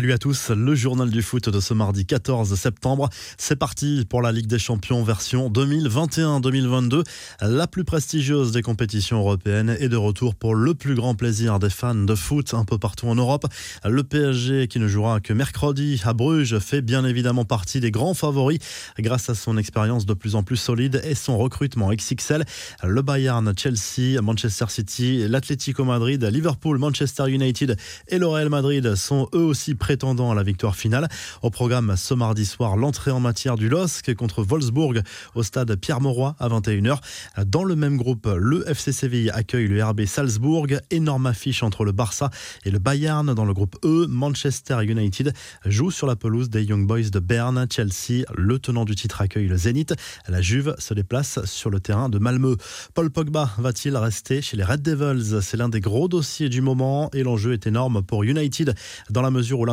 Salut à tous, le journal du foot de ce mardi 14 septembre. C'est parti pour la Ligue des Champions version 2021-2022. La plus prestigieuse des compétitions européennes est de retour pour le plus grand plaisir des fans de foot un peu partout en Europe. Le PSG qui ne jouera que mercredi à Bruges fait bien évidemment partie des grands favoris grâce à son expérience de plus en plus solide et son recrutement XXL. Le Bayern, Chelsea, Manchester City, l'Atlético Madrid, Liverpool, Manchester United et le Real Madrid sont eux aussi prétendant à la victoire finale. Au programme ce mardi soir, l'entrée en matière du LOSC contre Wolfsburg au stade Pierre-Mauroy à 21h. Dans le même groupe, le FC Séville accueille le RB Salzbourg. Énorme affiche entre le Barça et le Bayern. Dans le groupe E, Manchester United joue sur la pelouse des Young Boys de Berne. Chelsea, le tenant du titre, accueille le Zénith. La Juve se déplace sur le terrain de Malmö. Paul Pogba va-t-il rester chez les Red Devils? C'est l'un des gros dossiers du moment et l'enjeu est énorme pour United dans la mesure où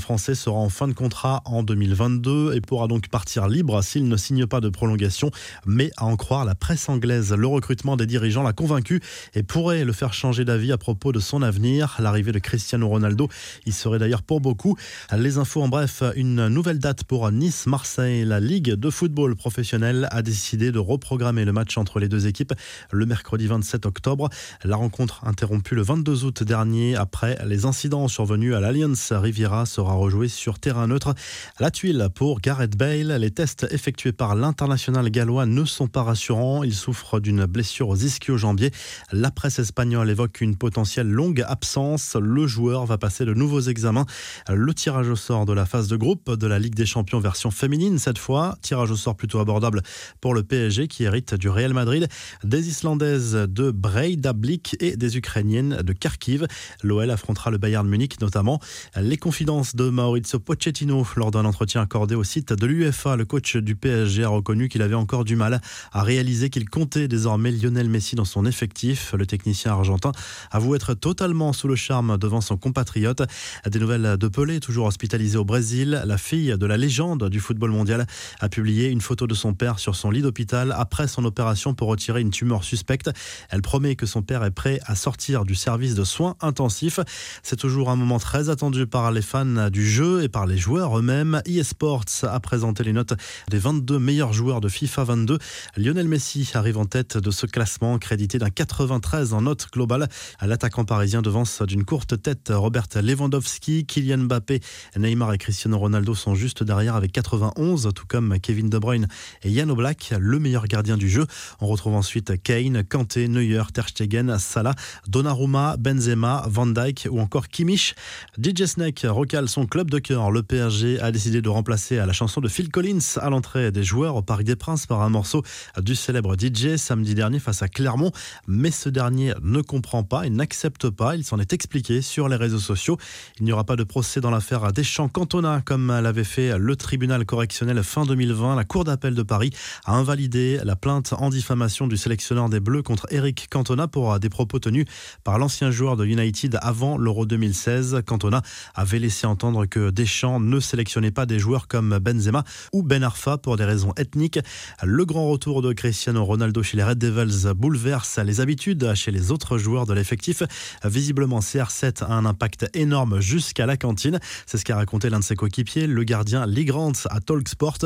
français sera en fin de contrat en 2022 et pourra donc partir libre s'il ne signe pas de prolongation. Mais à en croire la presse anglaise, le recrutement des dirigeants l'a convaincu et pourrait le faire changer d'avis à propos de son avenir. L'arrivée de Cristiano Ronaldo y serait d'ailleurs pour beaucoup. Les infos en bref, une nouvelle date pour Nice-Marseille. La Ligue de football professionnel a décidé de reprogrammer le match entre les deux équipes le mercredi 27 octobre. La rencontre interrompue le 22 août dernier après les incidents survenus à l'Alliance Riviera sera rejoué sur terrain neutre. La tuile pour Gareth Bale. Les tests effectués par l'international gallois ne sont pas rassurants. Il souffre d'une blessure aux ischio-jambiers. La presse espagnole évoque une potentielle longue absence. Le joueur va passer de nouveaux examens. Le tirage au sort de la phase de groupe de la Ligue des Champions version féminine cette fois. Tirage au sort plutôt abordable pour le PSG qui hérite du Real Madrid, des Islandaises de Breidablik et des Ukrainiennes de Kharkiv. L'OL affrontera le Bayern Munich notamment. Les confidences de Maurizio Pochettino lors d'un entretien accordé au site de l'UEFA. Le coach du PSG a reconnu qu'il avait encore du mal à réaliser qu'il comptait désormais Lionel Messi dans son effectif. Le technicien argentin avoue être totalement sous le charme devant son compatriote. Des nouvelles de Pelé, toujours hospitalisé au Brésil. La fille de la légende du football mondial a publié une photo de son père sur son lit d'hôpital après son opération pour retirer une tumeur suspecte. Elle promet que son père est prêt à sortir du service de soins intensifs. C'est toujours un moment très attendu par les fans du jeu et par les joueurs eux-mêmes. eSports a présenté les notes des 22 meilleurs joueurs de FIFA 22. Lionel Messi arrive en tête de ce classement, crédité d'un 93 en note globale. L'attaquant parisien devance d'une courte tête Robert Lewandowski, Kylian Mbappé, Neymar et Cristiano Ronaldo sont juste derrière avec 91, tout comme Kevin De Bruyne et Jan Oblak, le meilleur gardien du jeu. On retrouve ensuite Kane, Kanté, Neuer, Ter Stegen, Salah, Donnarumma, Benzema, Van Dijk ou encore Kimmich. DJ Snake recale son club de cœur. Le PSG a décidé de remplacer la chanson de Phil Collins à l'entrée des joueurs au Parc des Princes par un morceau du célèbre DJ samedi dernier face à Clermont. Mais ce dernier ne comprend pas et n'accepte pas. Il s'en est expliqué sur les réseaux sociaux. Il n'y aura pas de procès dans l'affaire Deschamps Cantona comme l'avait fait le tribunal correctionnel fin 2020. La Cour d'appel de Paris a invalidé la plainte en diffamation du sélectionneur des Bleus contre Eric Cantona pour des propos tenus par l'ancien joueur de United avant l'Euro 2016. Cantona avait laissé entendre que Deschamps ne sélectionnait pas des joueurs comme Benzema ou Ben Arfa pour des raisons ethniques. Le grand retour de Cristiano Ronaldo chez les Red Devils bouleverse les habitudes chez les autres joueurs de l'effectif. Visiblement, CR7 a un impact énorme jusqu'à la cantine. C'est ce qu'a raconté l'un de ses coéquipiers, le gardien Lee Grant à Talksport.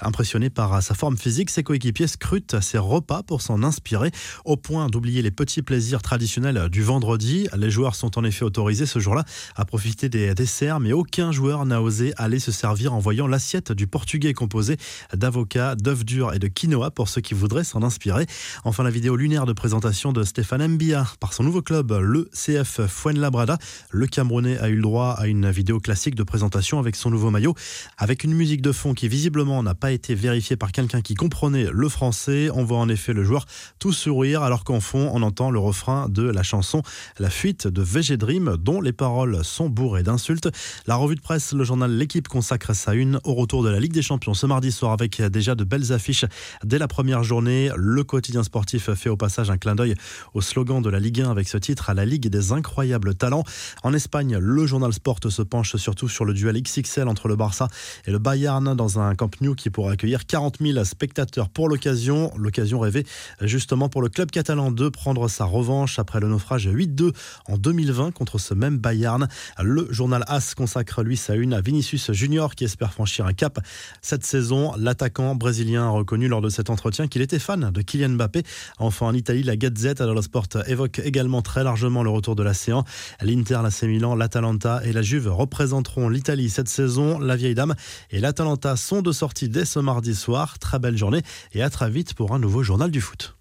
Impressionné par sa forme physique, ses coéquipiers scrutent ses repas pour s'en inspirer, au point d'oublier les petits plaisirs traditionnels du vendredi. Les joueurs sont en effet autorisés ce jour-là à profiter des mais aucun joueur n'a osé aller se servir en voyant l'assiette du portugais composée d'avocats, d'œufs durs et de quinoa pour ceux qui voudraient s'en inspirer. Enfin, la vidéo lunaire de présentation de Stéphane Mbia par son nouveau club, le CF Fuenlabrada. Le Camerounais a eu le droit à une vidéo classique de présentation avec son nouveau maillot, avec une musique de fond qui visiblement n'a pas été vérifiée par quelqu'un qui comprenait le français. On voit en effet le joueur tout sourire alors qu'en fond, on entend le refrain de la chanson La fuite de VG Dream, dont les paroles sont bourrées d'insultes. La revue de presse, le journal L'équipe consacre sa une au retour de la Ligue des Champions ce mardi soir avec déjà de belles affiches dès la première journée. Le quotidien sportif fait au passage un clin d'œil au slogan de la Ligue 1 avec ce titre à la Ligue des incroyables talents. En Espagne, le journal Sport se penche surtout sur le duel XXL entre le Barça et le Bayern dans un Camp Nou qui pourra accueillir 40 000 spectateurs pour l'occasion. L'occasion rêvée justement pour le club catalan de prendre sa revanche après le naufrage 8-2 en 2020 contre ce même Bayern. Le journal As consacre lui sa une à Vinicius Junior qui espère franchir un cap cette saison. L'attaquant brésilien a reconnu lors de cet entretien qu'il était fan de Kylian Mbappé. Enfin en Italie, la Gazette dello Sport évoque également très largement le retour de l'Océan. L'Inter, l'AC Milan, l'Atalanta et la Juve représenteront l'Italie cette saison. La vieille dame et l'Atalanta sont de sortie dès ce mardi soir. Très belle journée et à très vite pour un nouveau journal du foot.